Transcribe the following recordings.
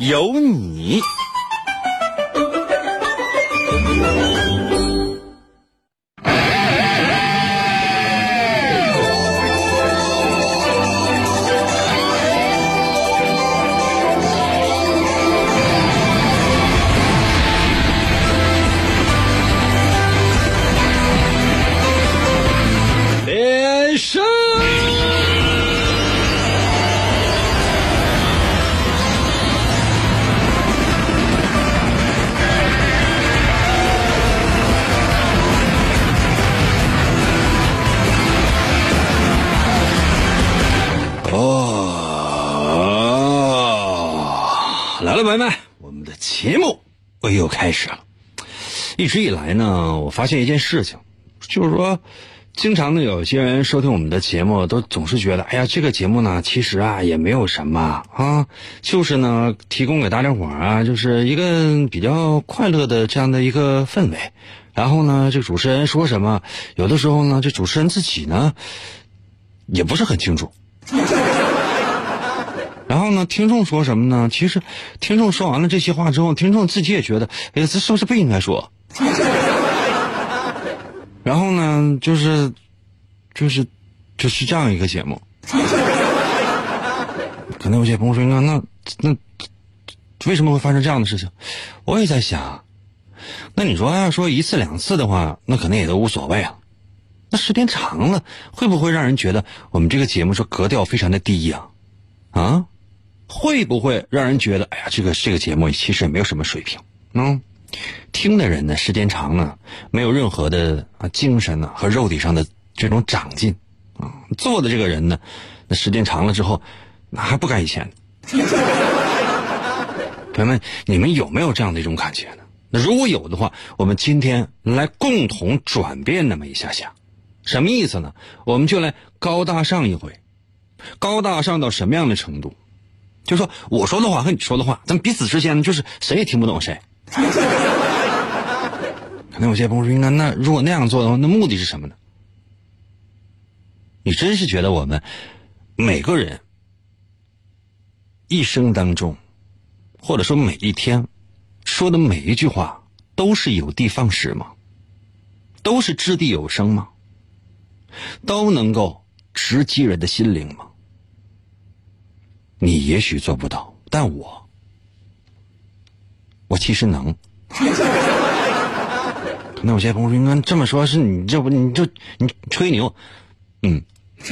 有你。开始了。一直以来呢，我发现一件事情，就是说，经常呢，有些人收听我们的节目，都总是觉得，哎呀，这个节目呢，其实啊，也没有什么啊，就是呢，提供给大家伙儿啊，就是一个比较快乐的这样的一个氛围。然后呢，这主持人说什么，有的时候呢，这主持人自己呢，也不是很清楚。呢，听众说什么呢？其实，听众说完了这些话之后，听众自己也觉得，哎呀，这是不是不应该说？然后呢，就是，就是，就是这样一个节目。可能有些朋友说，那那那，为什么会发生这样的事情？我也在想，那你说要说一次两次的话，那可能也都无所谓啊。那时间长了，会不会让人觉得我们这个节目说格调非常的低呀、啊？会不会让人觉得，哎呀，这个这个节目其实也没有什么水平？嗯，听的人呢，时间长了，没有任何的啊精神呢和肉体上的这种长进啊。做的这个人呢，那时间长了之后，那还不该以前。朋友们，你们有没有这样的一种感觉呢？那如果有的话，我们今天来共同转变那么一下下，什么意思呢？我们就来高大上一回，高大上到什么样的程度？就说我说的话和你说的话，咱们彼此之间就是谁也听不懂谁。可能有些朋友说，应该那如果那样做的话，那目的是什么呢？你真是觉得我们每个人一生当中，或者说每一天说的每一句话，都是有的放矢吗？都是掷地有声吗？都能够直击人的心灵吗？你也许做不到，但我，我其实能。可能有些朋友说，应该这么说，是你这不你就你吹牛，嗯。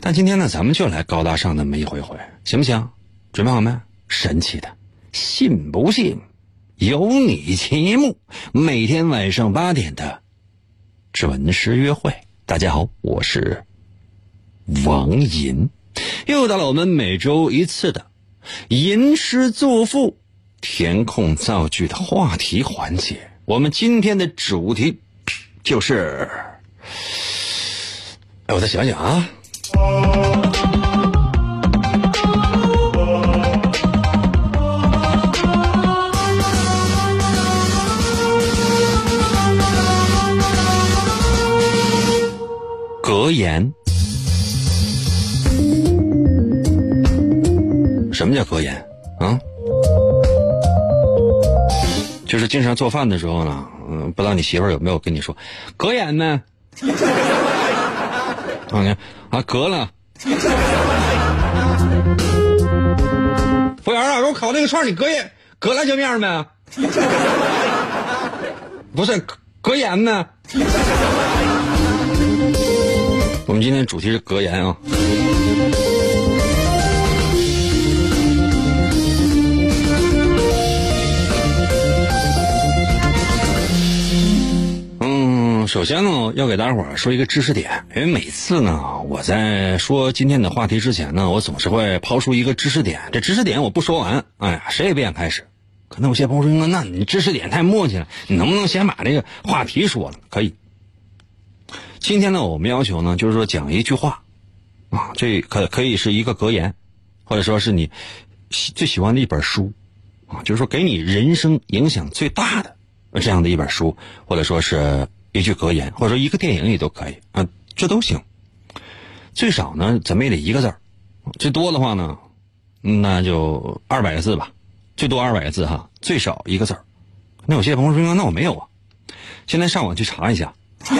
但今天呢，咱们就来高大上那么一回回，行不行？准备好没？神奇的，信不信？有你节目，每天晚上八点的准时约会。大家好，我是王银。又到了我们每周一次的吟诗作赋、填空造句的话题环节。我们今天的主题就是，哎，我再想想啊。格言。什么叫格言啊？就是经常做饭的时候呢，嗯，不知道你媳妇儿有没有跟你说格言呢？啊，你啊，格了。服务员啊，给我烤那个串儿，你隔夜隔辣椒面没？不是隔隔盐呢？我们今天主题是格言啊。首先呢，要给大伙儿说一个知识点，因为每次呢，我在说今天的话题之前呢，我总是会抛出一个知识点。这知识点我不说完，哎呀，谁也别想开始。可能有些朋友说，那你知识点太磨叽了，你能不能先把这个话题说了？可以。今天呢，我们要求呢，就是说讲一句话，啊，这可可以是一个格言，或者说是你最喜欢的一本书，啊，就是说给你人生影响最大的这样的一本书，或者说是一句格言，或者说一个电影也都可以啊，这都行。最少呢，怎么也得一个字儿，最多的话呢，那就二百个字吧，最多二百个字哈，最少一个字儿。那有些朋友说，那我没有啊，现在上网去查一下。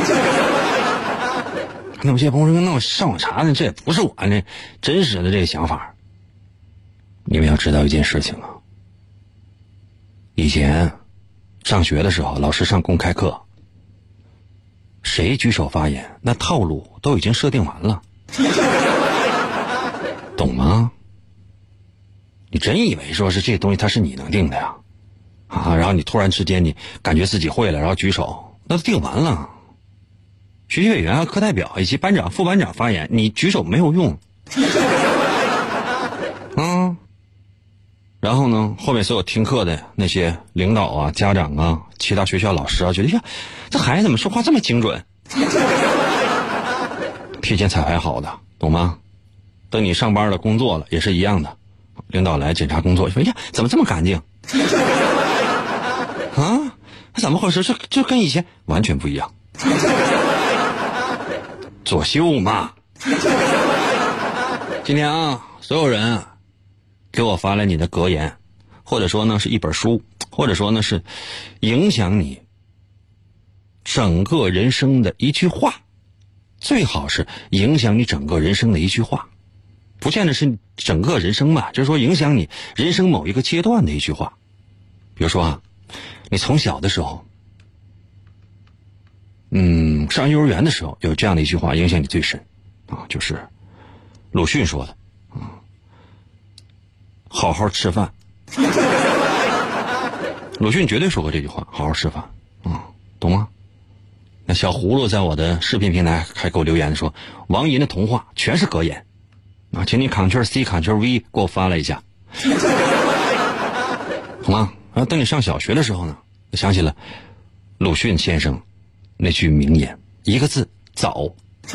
那有些朋友说：“那我上网查呢，这也不是我那真实的这个想法。”你们要知道一件事情啊，以前上学的时候，老师上公开课，谁举手发言，那套路都已经设定完了，懂吗？你真以为说是这东西它是你能定的呀？啊，然后你突然之间你感觉自己会了，然后举手，那都定完了。学习委员、课代表以及班长、副班长发言，你举手没有用。啊，然后呢，后面所有听课的那些领导啊、家长啊、其他学校老师啊，觉得呀，这孩子怎么说话这么精准？提前彩排好的，懂吗？等你上班了、工作了，也是一样的。领导来检查工作，说：“呀，怎么这么干净？啊，怎么回事？这这跟以前完全不一样。”作秀嘛！今天啊，所有人给我发来你的格言，或者说呢是一本书，或者说呢是影响你整个人生的一句话，最好是影响你整个人生的一句话，不见得是整个人生吧，就是说影响你人生某一个阶段的一句话。比如说啊，你从小的时候。嗯，上幼儿园的时候有这样的一句话影响你最深，啊，就是鲁迅说的，好好吃饭。鲁迅绝对说过这句话，好好吃饭，啊，懂吗？那小葫芦在我的视频平台还给我留言说，王银的童话全是格言，啊，请你 Ctrl C Ctrl V 给我发了一下，好吗？然后等你上小学的时候呢，我想起了鲁迅先生。那句名言，一个字早。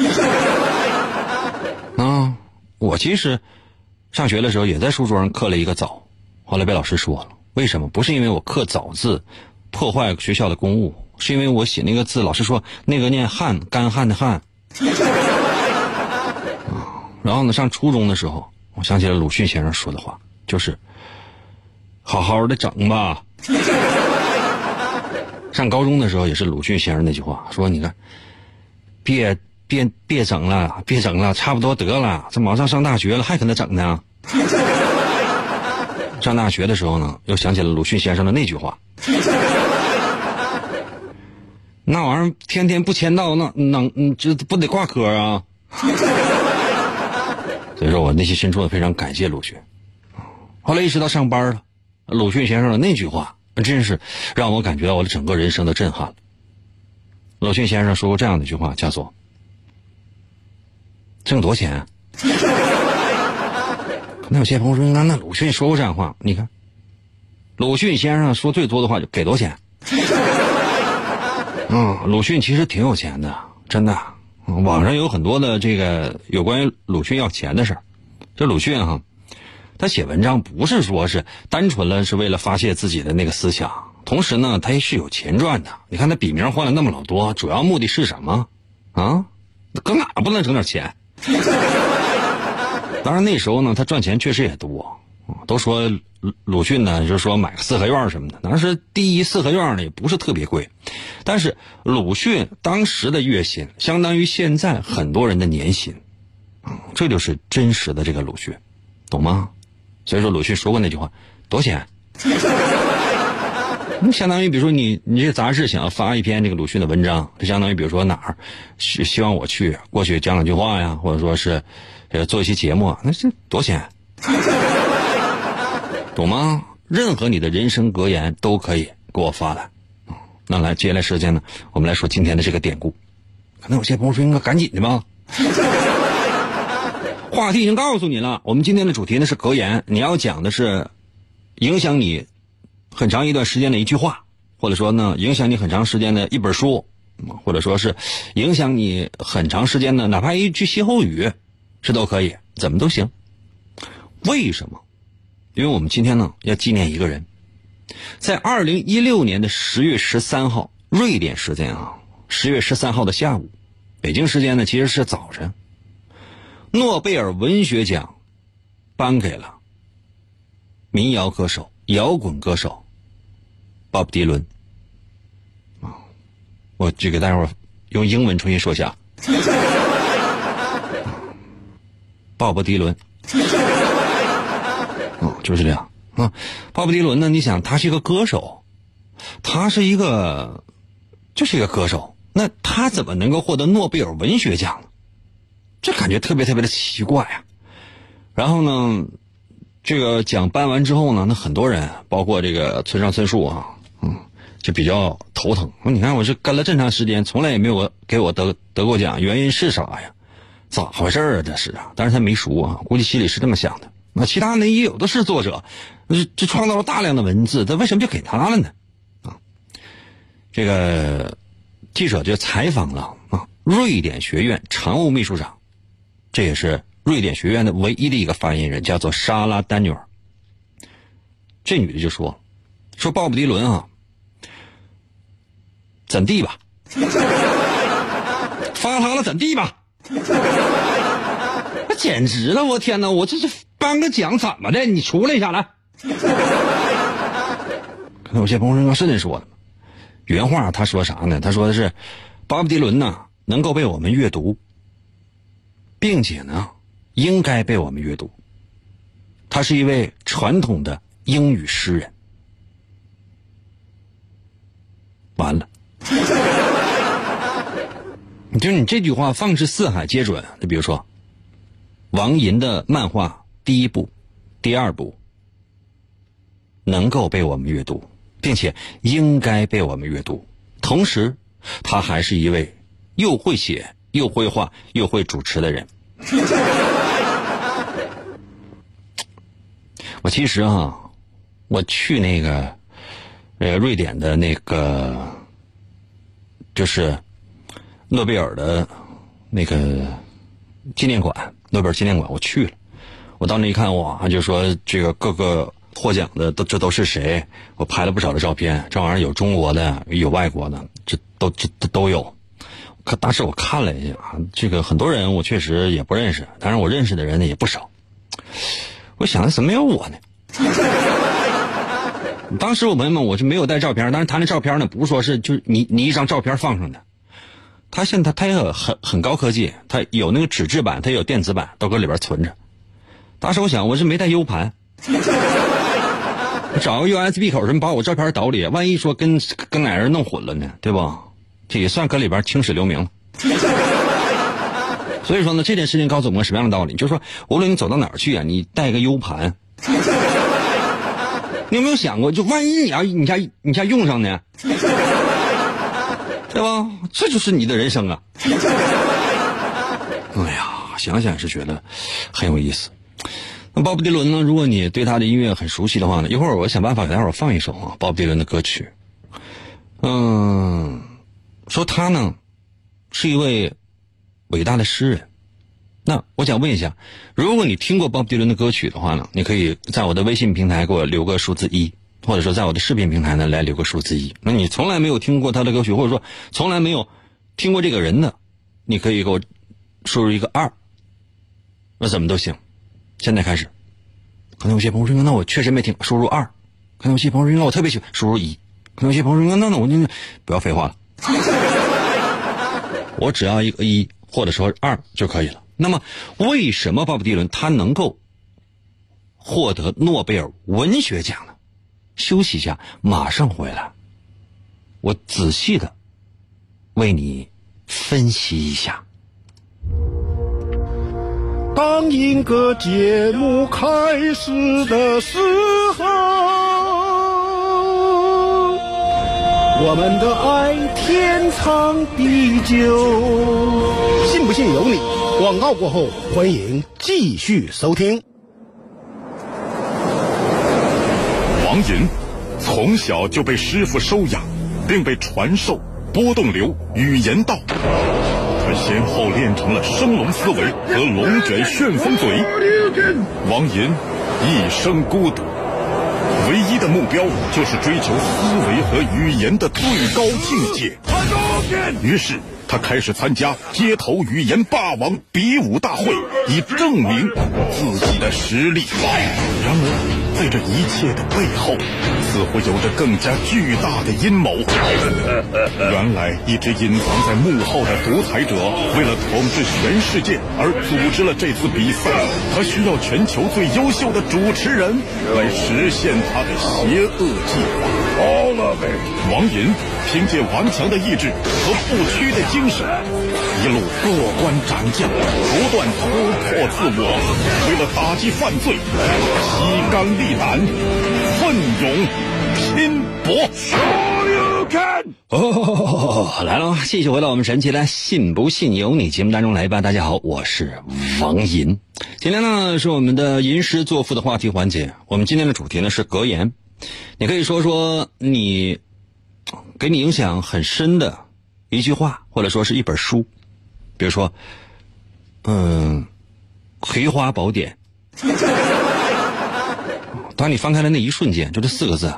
啊，我其实上学的时候也在书桌上刻了一个早，后来被老师说了。为什么？不是因为我刻早字破坏学校的公物，是因为我写那个字，老师说那个念汗，干旱的旱。然后呢，上初中的时候，我想起了鲁迅先生说的话，就是好好的整吧。上高中的时候也是鲁迅先生那句话，说你看，别别别整了，别整了，差不多得了。这马上上大学了，还搁那整呢？上大学的时候呢，又想起了鲁迅先生的那句话，那玩意儿天天不签到，那能这不得挂科啊？所以说我内心深处非常感谢鲁迅。后来意识到上班了，鲁迅先生的那句话。真是让我感觉到我的整个人生的震撼了。鲁迅先生说过这样的一句话，叫做“挣多少钱？” 那有些朋友说：“那那鲁迅说过这样话？你看，鲁迅先生说最多的话就给多少钱？” 嗯，鲁迅其实挺有钱的，真的。网上有很多的这个有关于鲁迅要钱的事儿。这鲁迅哈。他写文章不是说是单纯了是为了发泄自己的那个思想，同时呢，他也是有钱赚的。你看他笔名换了那么老多，主要目的是什么？啊，搁哪不能整点钱？当然那时候呢，他赚钱确实也多。都说鲁迅呢，就是说买个四合院什么的，当时第一四合院呢也不是特别贵，但是鲁迅当时的月薪相当于现在很多人的年薪，这就是真实的这个鲁迅，懂吗？所以说，鲁迅说过那句话，多少钱？那相当于，比如说你，你这杂志想要发一篇这个鲁迅的文章，就相当于，比如说哪儿，希希望我去过去讲两句话呀，或者说是，呃，做一些节目，那这多少钱？懂吗？任何你的人生格言都可以给我发来，那来，接下来时间呢，我们来说今天的这个典故。可能有些朋友说：“应该赶紧的吧。”话题已经告诉你了，我们今天的主题呢是格言。你要讲的是影响你很长一段时间的一句话，或者说呢影响你很长时间的一本书，或者说是影响你很长时间的哪怕一句歇后语，这都可以，怎么都行。为什么？因为我们今天呢要纪念一个人，在二零一六年的十月十三号，瑞典时间啊，十月十三号的下午，北京时间呢其实是早晨。诺贝尔文学奖颁给了民谣歌手、摇滚歌手鲍勃迪伦。啊，我这个待会儿用英文重新说一下。鲍勃迪伦。哦，就是这样啊。鲍勃迪伦呢？你想，他是一个歌手，他是一个，就是一个歌手，那他怎么能够获得诺贝尔文学奖呢？这感觉特别特别的奇怪啊！然后呢，这个奖颁完之后呢，那很多人，包括这个村上春树啊，嗯，就比较头疼。你看，我这跟了这么长时间，从来也没有给我得得过奖，原因是啥呀？咋回事啊？这是啊！但是他没说啊，估计心里是这么想的。那其他人也有的是作者，这这创造了大量的文字，他为什么就给他了呢？啊，这个记者就采访了啊，瑞典学院常务秘书长。这也是瑞典学院的唯一的一个发言人，叫做莎拉丹尼尔。这女的就说：“说鲍勃迪伦啊，怎地吧？发他了怎地吧？那简直了！我天哪，我这是颁个奖怎么的？你出来一下来。可能有些朋友说是这说的原话他说啥呢？他说的是，巴布迪伦呐，能够被我们阅读。”并且呢，应该被我们阅读。他是一位传统的英语诗人。完了，就是你这句话放之四海皆准。你比如说，王寅的漫画第一部、第二部能够被我们阅读，并且应该被我们阅读。同时，他还是一位又会写。又会画又会主持的人，我其实啊，我去那个呃瑞典的那个就是诺贝尔的那个纪念馆，诺贝尔纪念馆，我去了。我到那一看，哇，就说这个各个获奖的都这都是谁？我拍了不少的照片，这玩意儿有中国的，有外国的，这都这都都有。可当时我看了一下啊，这个很多人我确实也不认识，但是我认识的人呢也不少。我想怎么没有我呢？当时我朋友们我是没有带照片，但是他那照片呢不是说是就是你你一张照片放上的，他现在他也很很高科技，他有那个纸质版，他有电子版，都搁里边存着。当时我想我是没带 U 盘，找个 USB 口什么把我照片导里，万一说跟跟哪人弄混了呢，对吧？也算搁里边青史留名了，所以说呢，这件事情告诉我们什么样的道理？就是说，无论你走到哪儿去啊，你带个 U 盘，你有没有想过，就万一你要你家你家用上呢，对吧？这就是你的人生啊！哎呀，想想是觉得很有意思。那鲍勃迪伦呢？如果你对他的音乐很熟悉的话呢，一会儿我想办法给大伙儿放一首啊，鲍勃迪伦的歌曲。嗯。说他呢，是一位伟大的诗人。那我想问一下，如果你听过鲍勃迪伦的歌曲的话呢，你可以在我的微信平台给我留个数字一，或者说在我的视频平台呢来留个数字一。那你从来没有听过他的歌曲，或者说从来没有听过这个人的，你可以给我输入一个二，那怎么都行。现在开始，可能有些朋友说，那我确实没听，输入二。可能有些朋友说，那我特别喜欢，输入一。可能有些朋友说，那那我就不要废话了。我只要一个一或者说二就可以了。那么，为什么鲍勃迪伦他能够获得诺贝尔文学奖呢？休息一下，马上回来，我仔细的为你分析一下。当一个节目开始的时候。我们的爱天长地久。信不信由你。广告过后，欢迎继续收听。王银从小就被师傅收养，并被传授波动流语言道。他先后练成了升龙思维和龙卷旋风嘴。王银一生孤独，唯一的目标就是追求思维和语言的最高境界。于是。他开始参加街头语言霸王比武大会，以证明自己的实力。然而。在这一切的背后，似乎有着更加巨大的阴谋。原来，一直隐藏在幕后的独裁者，为了统治全世界而组织了这次比赛。他需要全球最优秀的主持人来实现他的邪恶计划。王银凭借顽强的意志和不屈的精神，一路过关斩将，不断突破自我。为了打击犯罪，披肝。沥胆，奋勇拼搏。哦，来了，继续回到我们神奇的“信不信由你”节目当中来吧。大家好，我是王银。今天呢是我们的吟诗作赋的话题环节。我们今天的主题呢是格言。你可以说说你给你影响很深的一句话，或者说是一本书。比如说，嗯，《葵花宝典》。当你翻开的那一瞬间，就这四个字，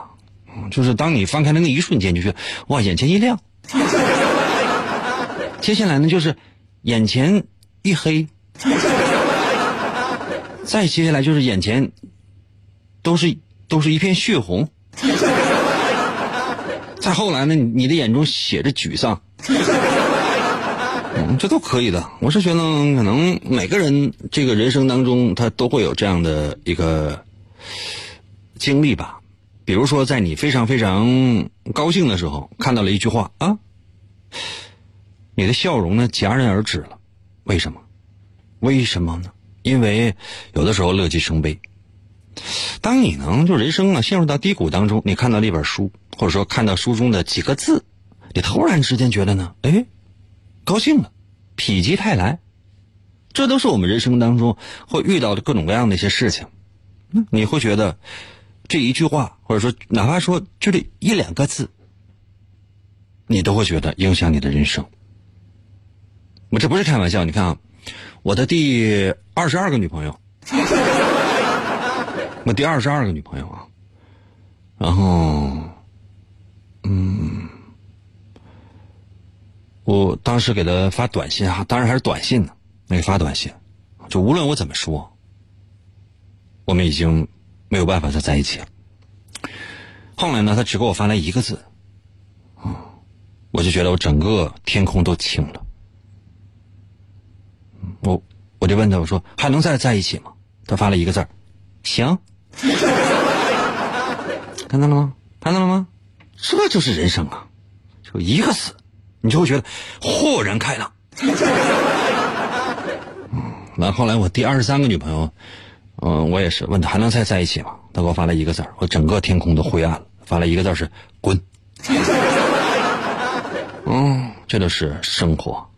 就是当你翻开的那一瞬间，就是哇，眼前一亮。接下来呢，就是眼前一黑，再接下来就是眼前都是都是一片血红，再后来呢，你的眼中写着沮丧。这都可以的。我是觉得，可能每个人这个人生当中，他都会有这样的一个。经历吧，比如说，在你非常非常高兴的时候，看到了一句话啊，你的笑容呢戛然而止了，为什么？为什么呢？因为有的时候乐极生悲。当你呢就人生呢陷入到低谷当中，你看到了一本书，或者说看到书中的几个字，你突然之间觉得呢，哎，高兴了，否极泰来，这都是我们人生当中会遇到的各种各样的一些事情，你会觉得。这一句话，或者说哪怕说就这一两个字，你都会觉得影响你的人生。我这不是开玩笑，你看啊，我的第二十二个女朋友，我第二十二个女朋友啊，然后，嗯，我当时给他发短信啊，当然还是短信呢，没发短信，就无论我怎么说，我们已经。没有办法再在一起了。后来呢，他只给我发来一个字，啊，我就觉得我整个天空都晴了。我我就问他，我说还能再在一起吗？他发了一个字，行。看到了吗？看到了吗？这就是人生啊！就一个字，你就会觉得豁然开朗。嗯，那后来我第二十三个女朋友。嗯，我也是问她还能再在一起吗？她给我发了一个字儿我整个天空都灰暗了。发了一个字是滚。嗯，这就是生活。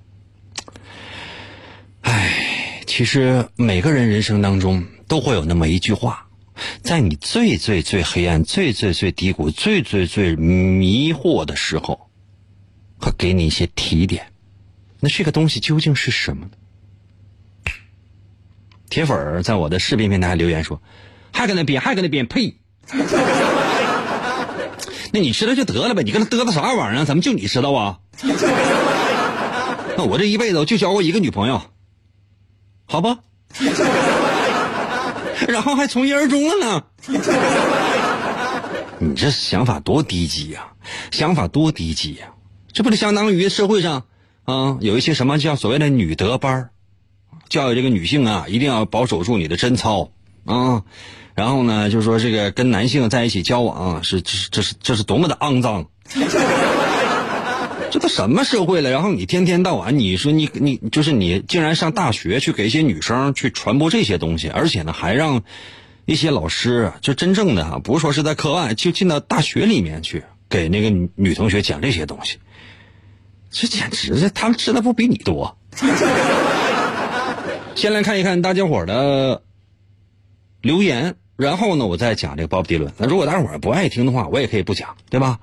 唉，其实每个人人生当中都会有那么一句话，在你最最最黑暗、最最最低谷、最最最迷惑的时候，会给你一些提点。那这个东西究竟是什么呢？铁粉儿在我的视频平台留言说：“还跟那编，还跟那编，呸！那你知道就得了呗，你跟他嘚瑟啥玩意儿？怎么就你知道啊？那我这一辈子我就交过一个女朋友，好不？然后还从一而终了呢。你这想法多低级呀！想法多低级呀！这不就相当于社会上啊有一些什么叫所谓的女德班。”教育这个女性啊，一定要保守住你的贞操啊！然后呢，就是说这个跟男性在一起交往是这是这是这是多么的肮脏！这都什么社会了？然后你天天到晚你说你你就是你竟然上大学去给一些女生去传播这些东西，而且呢还让一些老师就真正的哈，不是说是在课外，就进到大学里面去给那个女女同学讲这些东西，这简直是他们吃的不比你多。先来看一看大家伙的留言，然后呢，我再讲这个鲍勃迪伦。那如果大家伙不爱听的话，我也可以不讲，对吧？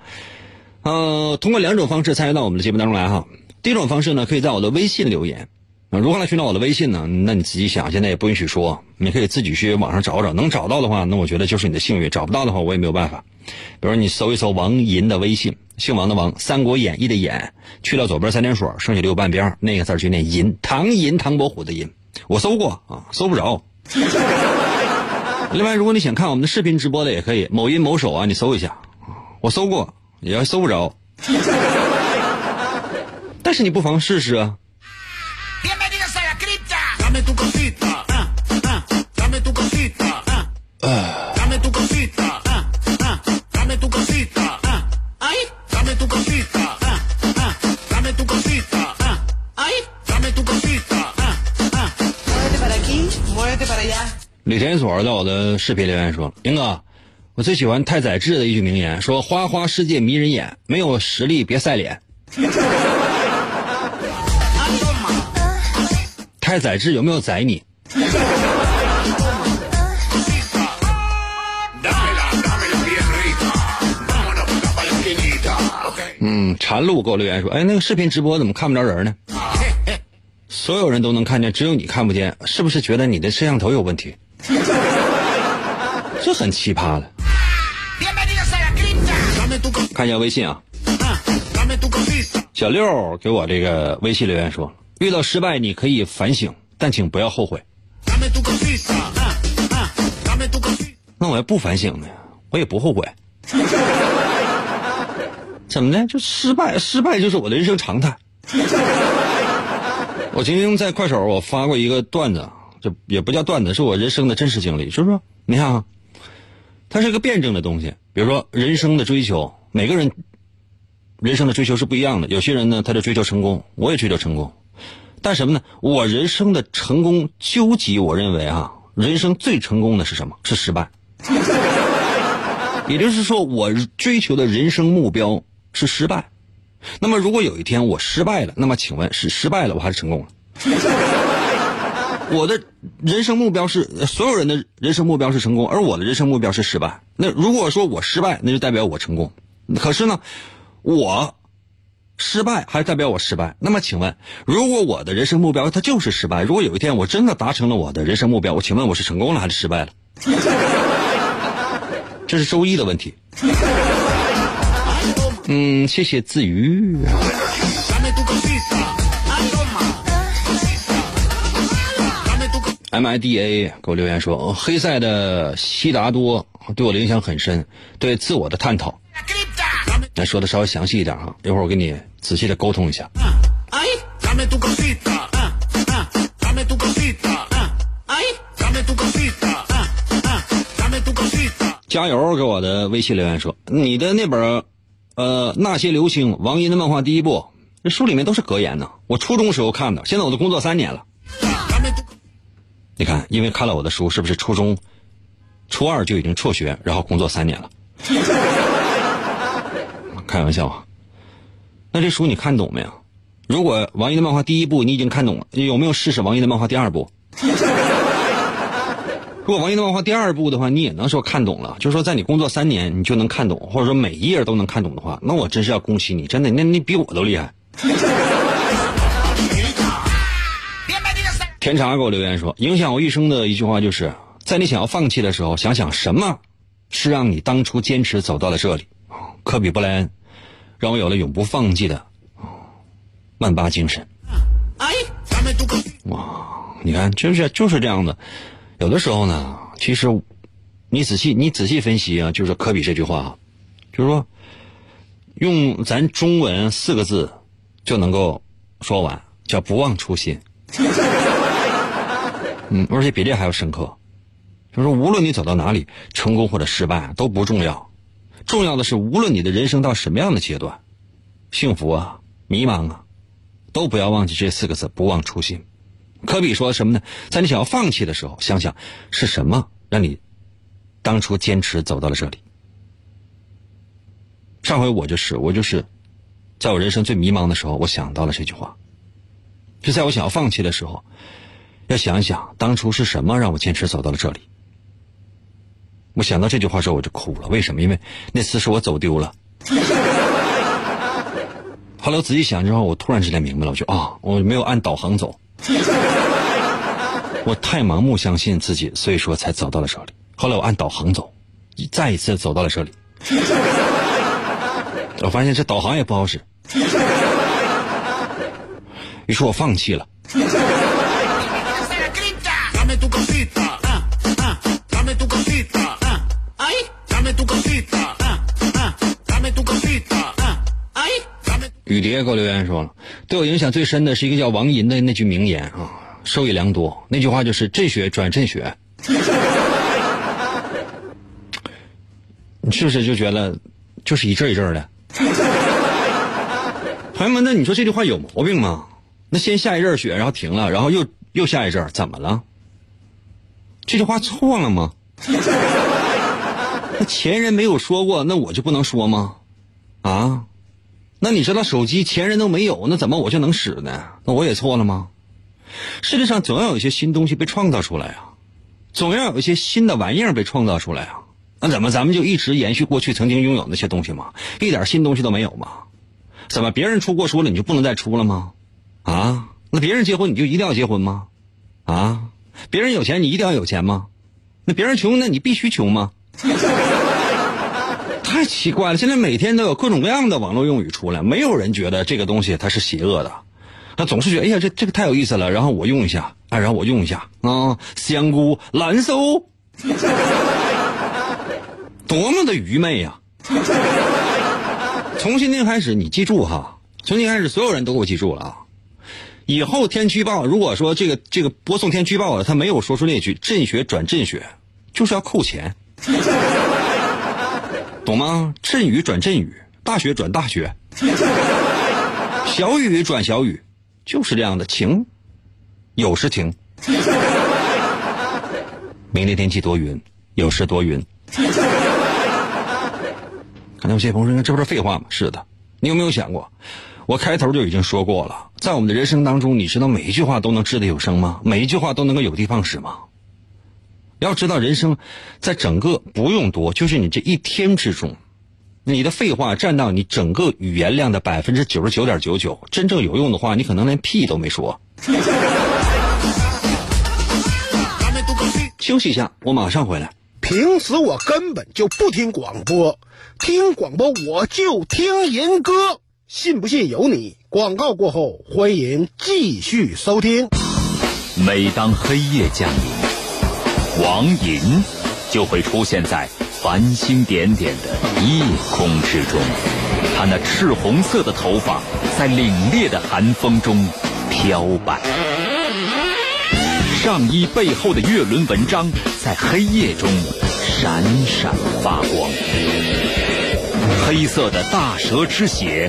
呃，通过两种方式参与到我们的节目当中来哈。第一种方式呢，可以在我的微信留言。如何来寻找我的微信呢？那你自己想，现在也不允许说，你可以自己去网上找找。能找到的话，那我觉得就是你的幸运；找不到的话，我也没有办法。比如你搜一搜王银的微信，姓王的王，《三国演义》的演，去掉左边三点水，剩下留半边那个字就念银，唐银，唐伯虎的银。我搜过啊，搜不着。另外，如果你想看我们的视频直播的，也可以，某音某手啊，你搜一下。我搜过，也搜不着。但是你不妨试试啊。李田所在我的视频留言说：“英哥，我最喜欢太宰治的一句名言，说花花世界迷人眼，没有实力别晒脸。”太宰治有没有宰你？嗯，禅鹿给我留言说：“哎，那个视频直播怎么看不着人呢？所有人都能看见，只有你看不见，是不是觉得你的摄像头有问题？” 这很奇葩了。看一下微信啊，小六给我这个微信留言说：“遇到失败你可以反省，但请不要后悔。”那我要不反省呢？我也不后悔。怎么的？就失败，失败就是我的人生常态。我曾经在快手我发过一个段子，这也不叫段子，是我人生的真实经历。就是说，你看啊，它是个辩证的东西。比如说，人生的追求，每个人人生的追求是不一样的。有些人呢，他就追求成功，我也追求成功。但什么呢？我人生的成功究极，我认为啊，人生最成功的是什么？是失败。也就是说，我追求的人生目标。是失败，那么如果有一天我失败了，那么请问是失败了我还是成功了？我的人生目标是所有人的人生目标是成功，而我的人生目标是失败。那如果说我失败，那就代表我成功。可是呢，我失败还代表我失败。那么请问，如果我的人生目标它就是失败，如果有一天我真的达成了我的人生目标，我请问我是成功了还是失败了？这是周一的问题。嗯，谢谢自娱。M I D A 给我留言说，黑塞的悉达多对我的影响很深，对自我的探讨。来说的稍微详细一点哈，一会儿我跟你仔细的沟通一下。加油！给我的微信留言说，你的那本。呃，那些流星，王音的漫画第一部，这书里面都是格言呢。我初中时候看的，现在我都工作三年了。你看，因为看了我的书，是不是初中、初二就已经辍学，然后工作三年了？开玩笑啊。那这书你看懂没有？如果王一的漫画第一部你已经看懂了，有没有试试王一的漫画第二部？如果王一的漫画第二部的话，你也能说看懂了，就是说在你工作三年你就能看懂，或者说每一页都能看懂的话，那我真是要恭喜你，真的，那你比我都厉害。田长给我留言说，影响我一生的一句话就是在你想要放弃的时候，想想什么是让你当初坚持走到了这里。科比布莱恩让我有了永不放弃的曼巴精神。哇，你看，就是就是这样的。有的时候呢，其实你仔细你仔细分析啊，就是科比这句话，就是说用咱中文四个字就能够说完，叫不忘初心。嗯，而且比这还要深刻，就是说无论你走到哪里，成功或者失败都不重要，重要的是无论你的人生到什么样的阶段，幸福啊、迷茫啊，都不要忘记这四个字：不忘初心。科比说什么呢？在你想要放弃的时候，想想是什么让你当初坚持走到了这里。上回我就是，我就是，在我人生最迷茫的时候，我想到了这句话。就在我想要放弃的时候，要想一想当初是什么让我坚持走到了这里。我想到这句话之后，我就哭了。为什么？因为那次是我走丢了。后来我仔细想之后，我突然之间明白了，我就啊，我没有按导航走，我太盲目相信自己，所以说才走到了这里。后来我按导航走，再一次走到了这里。我发现这导航也不好使，于是我放弃了。雨蝶给我留言说了，对我影响最深的是一个叫王银的那句名言啊，受益良多。那句话就是“阵血转阵血 ”，你是不是就觉得就是一阵一阵的？朋友们，那你说这句话有毛病吗？那先下一阵雪，然后停了，然后又又下一阵，怎么了？这句话错了吗？那前人没有说过，那我就不能说吗？啊？那你知道手机前人都没有，那怎么我就能使呢？那我也错了吗？世界上总要有一些新东西被创造出来啊，总要有一些新的玩意儿被创造出来啊。那怎么咱们就一直延续过去曾经拥有那些东西吗？一点新东西都没有吗？怎么别人出过书了你就不能再出了吗？啊？那别人结婚你就一定要结婚吗？啊？别人有钱你一定要有钱吗？那别人穷那你必须穷吗？太奇怪了！现在每天都有各种各样的网络用语出来，没有人觉得这个东西它是邪恶的，他总是觉得哎呀，这这个太有意思了，然后我用一下，哎，然后我用一下啊，香菇蓝搜，多么的愚昧呀！从今天开始，你记住哈，从今天开始，所有人都给我记住了啊！以后天气预报，如果说这个这个播送天气预报了，他没有说出那句“阵雪转阵雪”，就是要扣钱。懂吗？阵雨转阵雨，大雪转大雪，小雨转小雨，就是这样的。晴，有时晴。明天天气多云，有时多云。可能有些朋友说：“这不是废话吗？”是的。你有没有想过，我开头就已经说过了，在我们的人生当中，你知道每一句话都能掷地有声吗？每一句话都能够有的放矢吗？要知道，人生在整个不用多，就是你这一天之中，你的废话占到你整个语言量的百分之九十九点九九。真正有用的话，你可能连屁都没说。休息一下，我马上回来。平时我根本就不听广播，听广播我就听人歌，信不信由你。广告过后，欢迎继续收听。每当黑夜降临。王银就会出现在繁星点点的夜空之中，他那赤红色的头发在凛冽的寒风中飘摆，上衣背后的月轮纹章在黑夜中闪闪发光，黑色的大蛇之血。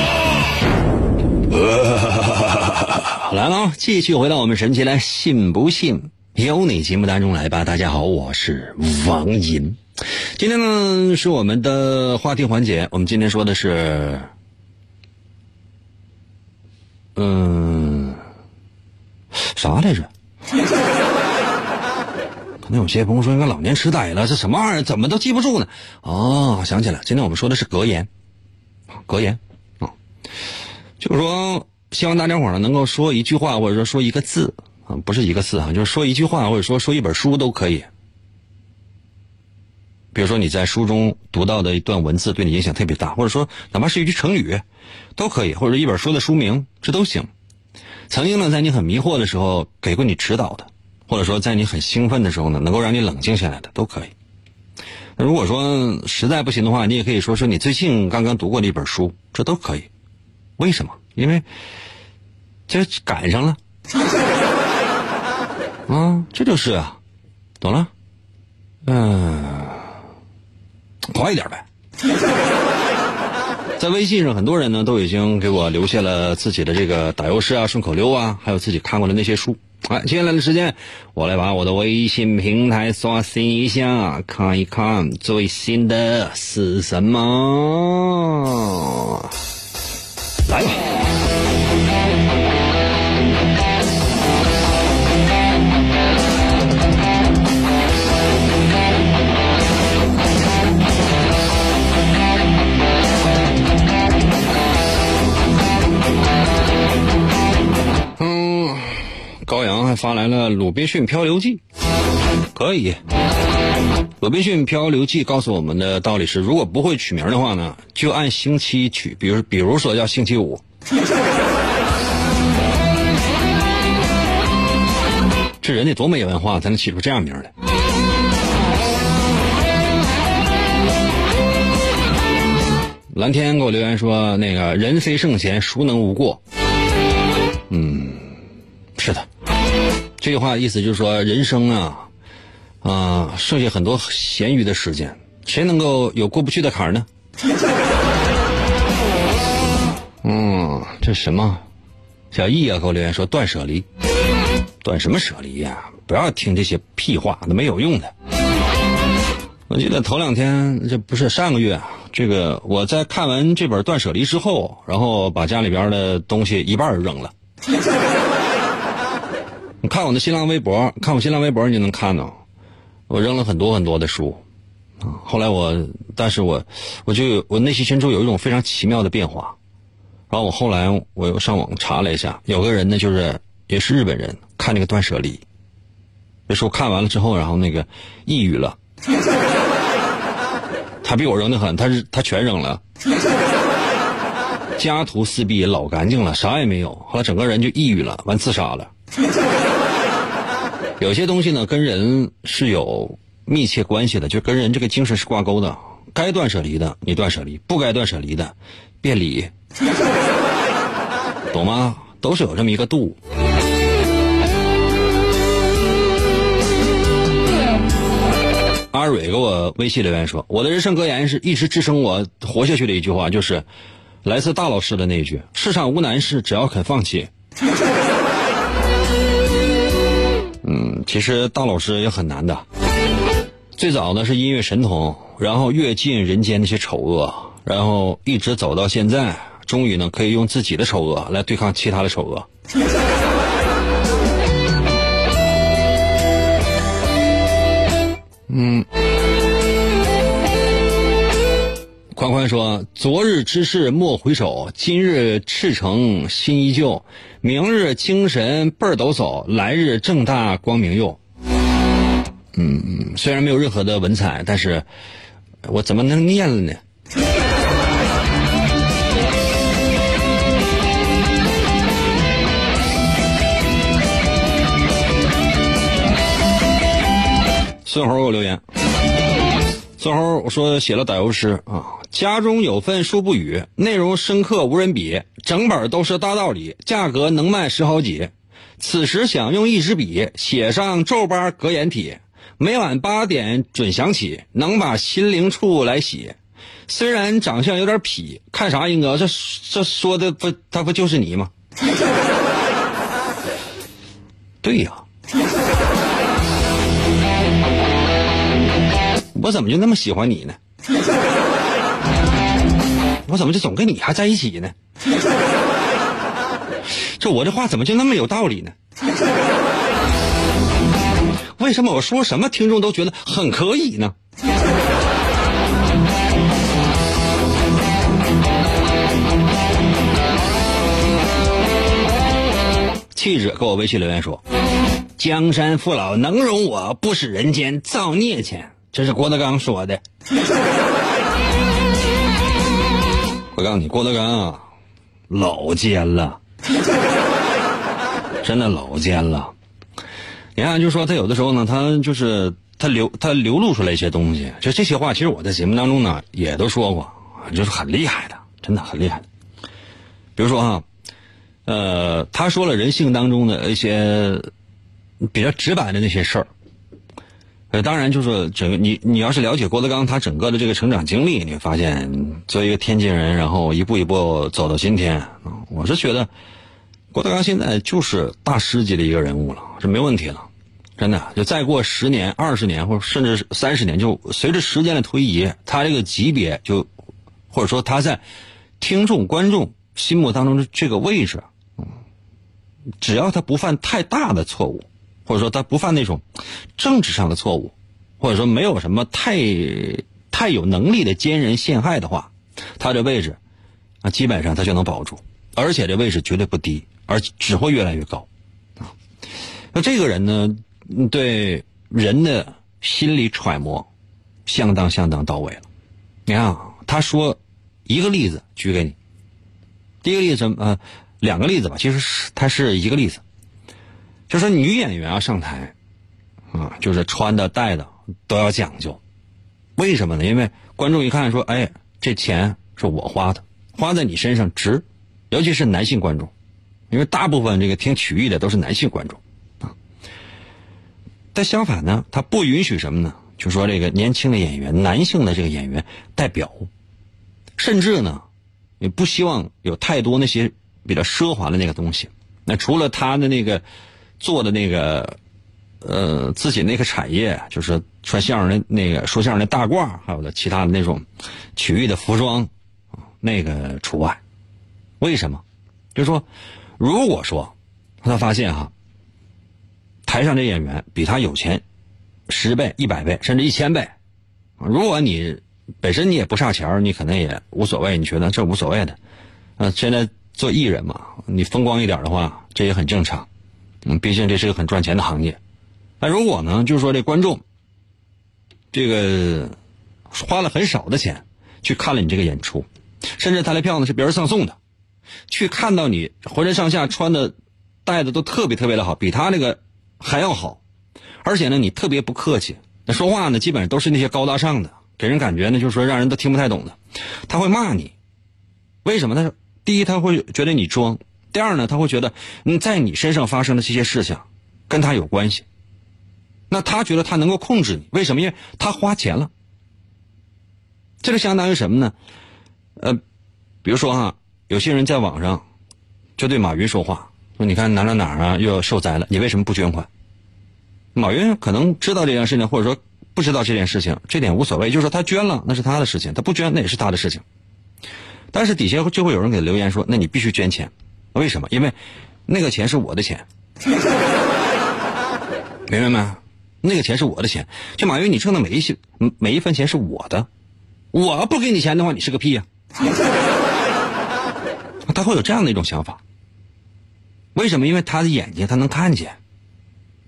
来了，继续回到我们神奇来信不信由你节目当中来吧。大家好，我是王银。今天呢是我们的话题环节，我们今天说的是，嗯，啥来着？可能有些朋友说应该老年痴呆了，这什么玩意儿？怎么都记不住呢？哦，想起来，今天我们说的是格言，格言啊。就是说，希望大家伙呢能够说一句话，或者说说一个字啊，不是一个字啊，就是说一句话，或者说说一本书都可以。比如说你在书中读到的一段文字对你影响特别大，或者说哪怕是一句成语，都可以，或者一本书的书名，这都行。曾经呢，在你很迷惑的时候给过你指导的，或者说在你很兴奋的时候呢，能够让你冷静下来的，都可以。如果说实在不行的话，你也可以说说你最近刚刚读过的一本书，这都可以。为什么？因为这赶上了。啊，这就是啊，懂了？嗯，快一点呗。在微信上，很多人呢都已经给我留下了自己的这个打油诗啊、顺口溜啊，还有自己看过的那些书。哎，接下来的时间，我来把我的微信平台刷新一下，看一看最新的是什么。来吧。嗯，高阳还发来了《鲁滨逊漂流记》，可以。《鲁滨逊漂流记》告诉我们的道理是：如果不会取名的话呢，就按星期取，比如比如说叫星期五。这人得多没文化，才能起出这样名来。蓝天给我留言说：“那个人非圣贤，孰能无过？”嗯，是的，这句话的意思就是说，人生啊，啊，剩下很多闲余的时间，谁能够有过不去的坎儿呢？嗯，这什么？小易啊，给我留言说断舍离，断什么舍离呀？不要听这些屁话，那没有用的。我记得头两天，这不是上个月啊，这个我在看完这本断舍离之后，然后把家里边的东西一半扔了。你看我的新浪微博，看我新浪微博，你就能看到，我扔了很多很多的书。后来我，但是我，我就我内心深处有一种非常奇妙的变化。然后我后来我又上网查了一下，有个人呢，就是也是日本人，看那个断舍离，这书看完了之后，然后那个抑郁了。他比我扔的狠，他是他全扔了。家徒四壁，老干净了，啥也没有。后来整个人就抑郁了，完自杀了。有些东西呢，跟人是有密切关系的，就跟人这个精神是挂钩的。该断舍离的你断舍离，不该断舍离的别理，懂吗？都是有这么一个度。阿蕊给我微信留言说：“我的人生格言是一直支撑我活下去的一句话，就是来自大老师的那一句：世上无难事，只要肯放弃。”嗯，其实大老师也很难的。最早呢是音乐神童，然后阅尽人间那些丑恶，然后一直走到现在，终于呢可以用自己的丑恶来对抗其他的丑恶。嗯，宽宽说：“昨日之事莫回首，今日赤诚心依旧，明日精神倍儿抖擞，来日正大光明佑。”嗯，虽然没有任何的文采，但是我怎么能念了呢？孙猴给我留言，最后我说写了打油诗啊，家中有份书不语，内容深刻无人比，整本都是大道理，价格能卖十好几。此时想用一支笔写上皱巴格言体，每晚八点准响起，能把心灵处来洗。虽然长相有点痞，看啥英哥这这说的不他不就是你吗？对呀。我怎么就那么喜欢你呢？我怎么就总跟你还在一起呢？这我这话怎么就那么有道理呢？为什么我说什么听众都觉得很可以呢？气质给我微信留言说：“江山父老能容我，不使人间造孽钱。”这是郭德纲说的。我告诉你，郭德纲啊，老奸了，真的老奸了。你看，就说他有的时候呢，他就是他流他流露出来一些东西，就这些话，其实我在节目当中呢也都说过，就是很厉害的，真的很厉害。比如说哈，呃，他说了人性当中的一些比较直白的那些事儿。呃，当然就是整个你你要是了解郭德纲他整个的这个成长经历，你会发现作为一个天津人，然后一步一步走到今天，我是觉得郭德纲现在就是大师级的一个人物了，这没问题了，真的。就再过十年、二十年，或者甚至三十年，就随着时间的推移，他这个级别就或者说他在听众观众心目当中的这个位置，只要他不犯太大的错误。或者说他不犯那种政治上的错误，或者说没有什么太太有能力的奸人陷害的话，他这位置啊基本上他就能保住，而且这位置绝对不低，而只会越来越高啊。那这个人呢，对人的心理揣摩相当相当到位了。你看啊，他说一个例子举给你，第一个例子呃两个例子吧，其实是他是一个例子。就说女演员啊上台，啊，就是穿的戴的都要讲究，为什么呢？因为观众一看说，哎，这钱是我花的，花在你身上值，尤其是男性观众，因为大部分这个听曲艺的都是男性观众，啊。但相反呢，他不允许什么呢？就说这个年轻的演员，男性的这个演员戴表，甚至呢，也不希望有太多那些比较奢华的那个东西。那除了他的那个。做的那个，呃，自己那个产业，就是穿相声的那个说相声的大褂，还有的其他的那种曲艺的服装，那个除外。为什么？就是说，如果说他发现哈，台上这演员比他有钱十倍、一百倍，甚至一千倍，如果你本身你也不差钱你可能也无所谓，你觉得这无所谓的。呃，现在做艺人嘛，你风光一点的话，这也很正常。嗯，毕竟这是个很赚钱的行业。那如果呢，就是说这观众，这个花了很少的钱去看了你这个演出，甚至他的票呢是别人赠送的，去看到你浑身上下穿的、戴的都特别特别的好，比他那个还要好，而且呢你特别不客气，那说话呢基本上都是那些高大上的，给人感觉呢就是说让人都听不太懂的，他会骂你。为什么？他说第一他会觉得你装。第二呢，他会觉得你在你身上发生的这些事情，跟他有关系。那他觉得他能够控制你，为什么？因为他花钱了。这个相当于什么呢？呃，比如说哈，有些人在网上就对马云说话，说你看哪哪哪啊又要受灾了，你为什么不捐款？马云可能知道这件事情，或者说不知道这件事情，这点无所谓。就是说他捐了，那是他的事情；他不捐，那也是他的事情。但是底下就会有人给留言说：“那你必须捐钱。”为什么？因为那个钱是我的钱，明白没？那个钱是我的钱。就马云，你挣的每一些每一分钱是我的，我不给你钱的话，你是个屁呀！他会有这样的一种想法。为什么？因为他的眼睛他能看见，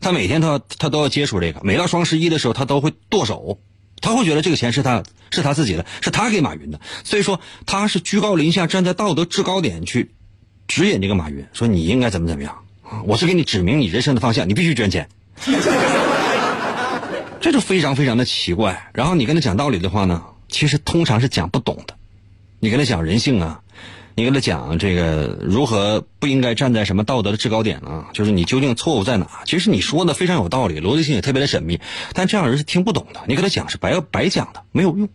他每天他他都要接触这个。每到双十一的时候，他都会剁手，他会觉得这个钱是他是他自己的，是他给马云的。所以说，他是居高临下，站在道德制高点去。指引这个马云说：“你应该怎么怎么样？我是给你指明你人生的方向，你必须捐钱。”这就非常非常的奇怪。然后你跟他讲道理的话呢，其实通常是讲不懂的。你跟他讲人性啊，你跟他讲这个如何不应该站在什么道德的制高点啊，就是你究竟错误在哪？其实你说的非常有道理，逻辑性也特别的缜密，但这样人是听不懂的。你跟他讲是白白讲的，没有用，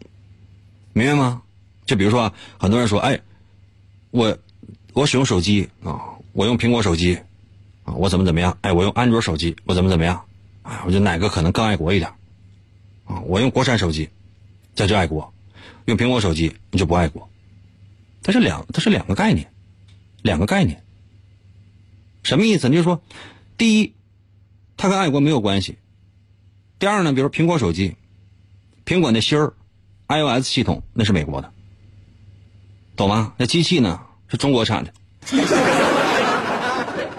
明白吗？就比如说啊，很多人说：“哎，我。”我使用手机啊，我用苹果手机，啊，我怎么怎么样？哎，我用安卓手机，我怎么怎么样？哎，我觉得哪个可能更爱国一点？啊，我用国产手机，这就爱国；用苹果手机你就不爱国。它是两，它是两个概念，两个概念。什么意思？你就说，第一，它跟爱国没有关系；第二呢，比如苹果手机，苹果那芯儿，iOS 系统那是美国的，懂吗？那机器呢？是中国产的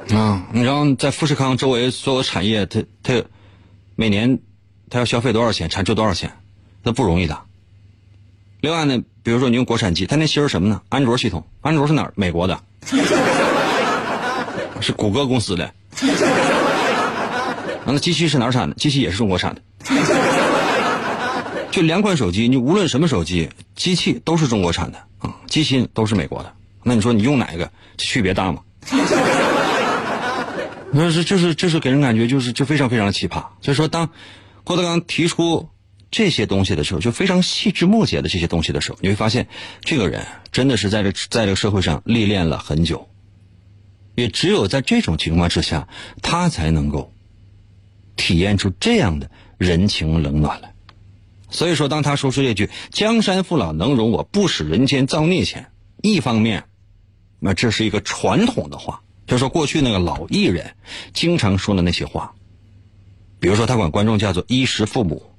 啊！你知道在富士康周围所有产业，它它每年它要消费多少钱，产出多少钱，那不容易的。另外呢，比如说你用国产机，它那芯儿什么呢？安卓系统，安卓是哪儿？美国的，是谷歌公司的。那机器是哪儿产的？机器也是中国产的。就两款手机，你无论什么手机，机器都是中国产的啊，机芯都是美国的。那你说你用哪个，区别大吗？那是就是就是给人感觉就是就非常非常奇葩。所以说，当郭德纲提出这些东西的时候，就非常细枝末节的这些东西的时候，你会发现，这个人真的是在这在这个社会上历练了很久。也只有在这种情况之下，他才能够体验出这样的人情冷暖来。所以说，当他说出这句“江山父老能容我，不使人间造孽钱”，一方面，那这是一个传统的话，就说过去那个老艺人经常说的那些话。比如说，他管观众叫做“衣食父母”，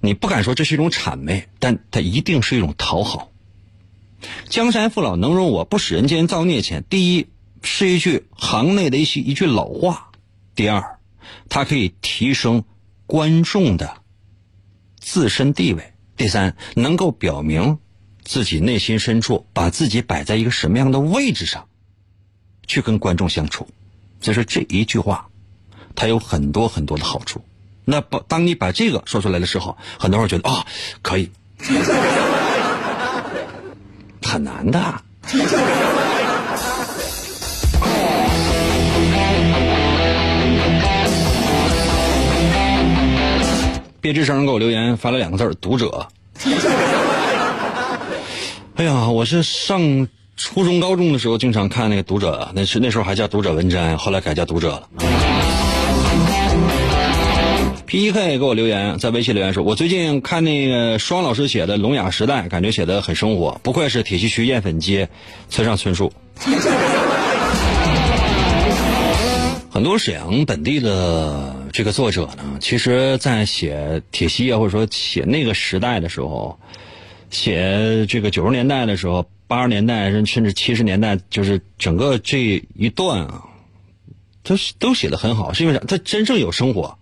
你不敢说这是一种谄媚，但他一定是一种讨好。江山父老能容我，不使人间造孽钱。第一。是一句行内的一些一句老话。第二，它可以提升观众的自身地位。第三，能够表明自己内心深处把自己摆在一个什么样的位置上，去跟观众相处。所以说这一句话，它有很多很多的好处。那把当你把这个说出来的时候，很多人觉得啊，可以，很难的。别吱声，给我留言发了两个字读者。哎呀，我是上初中、高中的时候经常看那个《读者》，那是那时候还叫《读者文摘》，后来改叫《读者》了。P.K. 给我留言，在微信留言说：“我最近看那个双老师写的《聋哑时代》，感觉写的很生活，不愧是铁西区燕粉街村上春树。”很多沈阳本地的这个作者呢，其实，在写铁西啊，或者说写那个时代的时候，写这个九十年代的时候，八十年代甚至七十年代，就是整个这一段啊，都都写的很好，是因为啥？他真正有生活。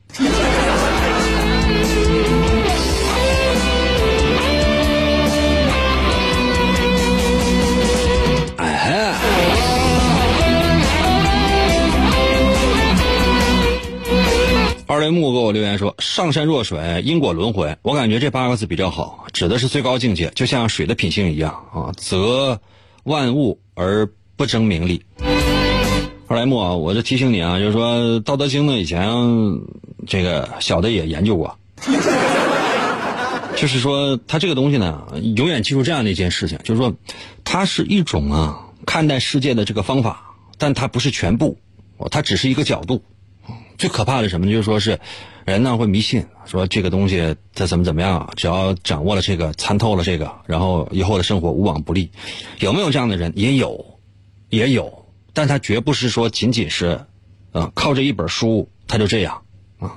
二雷木给我留言说：“上善若水，因果轮回。”我感觉这八个字比较好，指的是最高境界，就像水的品性一样啊，择万物而不争名利。二雷木啊，我就提醒你啊，就是说《道德经》呢，以前这个小的也研究过，就是说它这个东西呢，永远记住这样的一件事情，就是说它是一种啊看待世界的这个方法，但它不是全部，它只是一个角度。最可怕的什么？就是说是，人呢会迷信，说这个东西它怎么怎么样，只要掌握了这个，参透了这个，然后以后的生活无往不利。有没有这样的人？也有，也有，但他绝不是说仅仅是，啊，靠这一本书他就这样啊。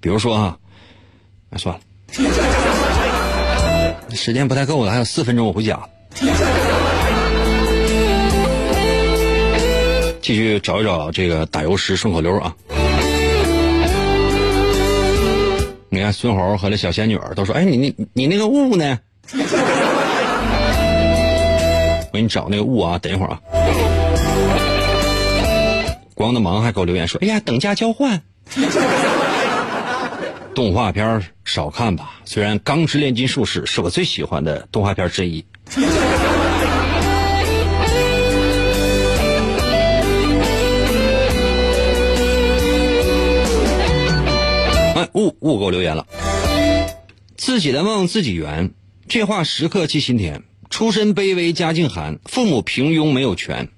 比如说啊，那算了，时间不太够了，还有四分钟我回家。继续找一找这个打油诗顺口溜啊。你看孙猴和那小仙女都说：“哎，你你你那个雾呢？” 我给你找那个雾啊，等一会儿啊。光的忙还给我留言说：“哎呀，等价交换。”动画片少看吧，虽然《钢之炼金术士》是我最喜欢的动画片之一。雾雾给我留言了，自己的梦自己圆，这话时刻记心田。出身卑微家境寒，父母平庸没有权，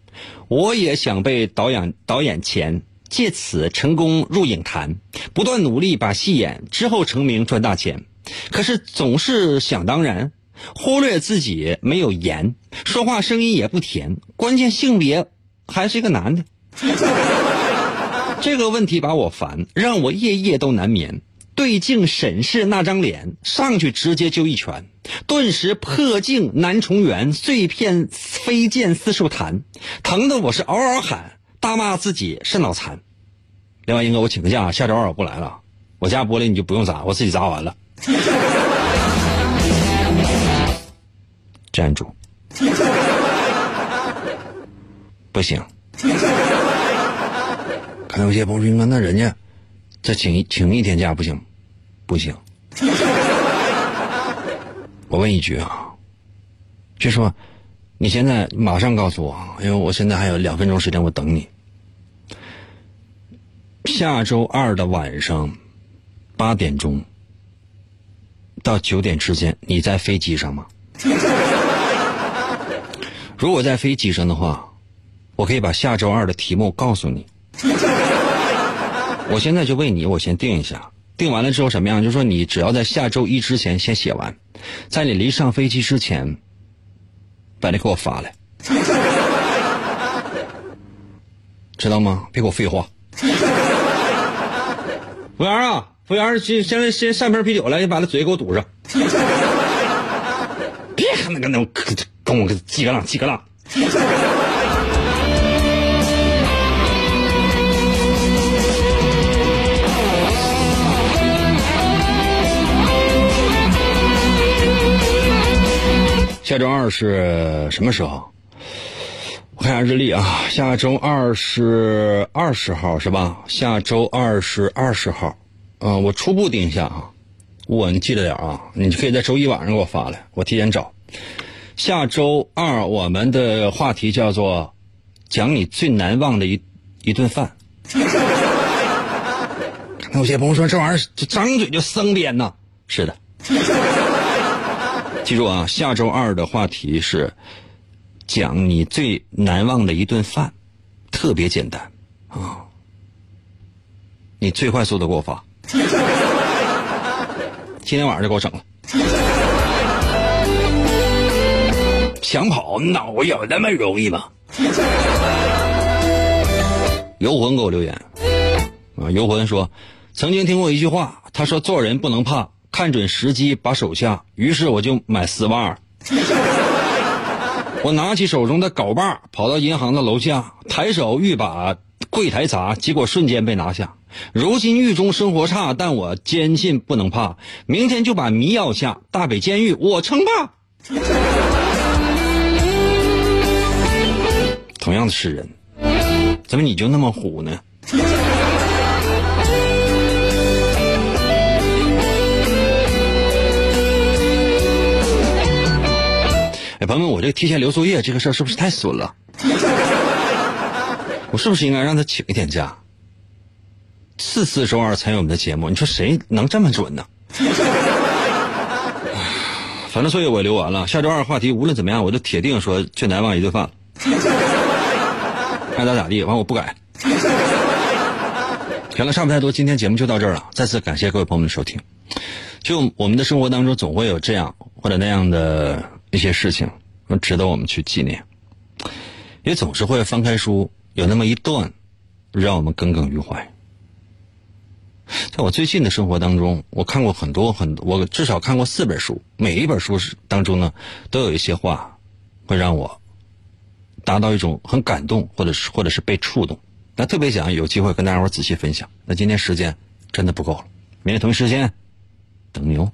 我也想被导演导演钱，借此成功入影坛，不断努力把戏演，之后成名赚大钱。可是总是想当然，忽略自己没有颜，说话声音也不甜，关键性别还是一个男的。这个问题把我烦，让我夜夜都难眠。对镜审视那张脸，上去直接就一拳，顿时破镜难重圆，碎片飞溅四处弹，疼的我是嗷嗷喊，大骂自己是脑残。另外，英哥，我请个假，下周二我不来了，我家玻璃你就不用砸，我自己砸完了。站住！不行。可能有些朋友说，那人家再请一请一天假不行？不行，我问一句啊，就说你现在马上告诉我，因为我现在还有两分钟时间，我等你。下周二的晚上八点钟到九点之间，你在飞机上吗？如果在飞机上的话，我可以把下周二的题目告诉你。我现在就为你，我先定一下。定完了之后什么样？就说你只要在下周一之前先写完，在你离上飞机之前，把它给我发来，知道吗？别给我废话。服务员啊，服务员，先先先上瓶啤酒来，你把那嘴给我堵上。别看那个那跟我叽个浪叽个浪。下周二是什么时候？我看下日历啊，下周二是二十号是吧？下周二是二十号，嗯，我初步定一下啊，我你记得点啊，你可以在周一晚上给我发来，我提前找。下周二我们的话题叫做讲你最难忘的一一顿饭。那有些朋友说这玩意儿张嘴就生编呐，是的。记住啊，下周二的话题是讲你最难忘的一顿饭，特别简单啊。你最快速的给我发，今天晚上就给我整了。想跑哪有那么容易吗？游魂给我留言啊，游魂说曾经听过一句话，他说做人不能怕。看准时机把手下，于是我就买丝袜。我拿起手中的镐把，跑到银行的楼下，抬手欲把柜台砸，结果瞬间被拿下。如今狱中生活差，但我坚信不能怕，明天就把迷药下。大北监狱我称霸。同样的是人，怎么你就那么虎呢？朋友们，我这个提前留作业这个事儿是不是太损了？我是不是应该让他请一天假？次次周二参与我们的节目，你说谁能这么准呢？反正作业我也留完了，下周二话题无论怎么样，我都铁定说最难忘一顿饭。爱咋咋地，完我不改。行了，差不太多，今天节目就到这儿了。再次感谢各位朋友们的收听。就我们的生活当中，总会有这样或者那样的。一些事情，值得我们去纪念，也总是会翻开书，有那么一段，让我们耿耿于怀。在我最近的生活当中，我看过很多很，我至少看过四本书，每一本书是当中呢，都有一些话，会让我达到一种很感动，或者是或者是被触动。那特别想有机会跟大家伙仔细分享。那今天时间真的不够了，明天同一时间等你哦。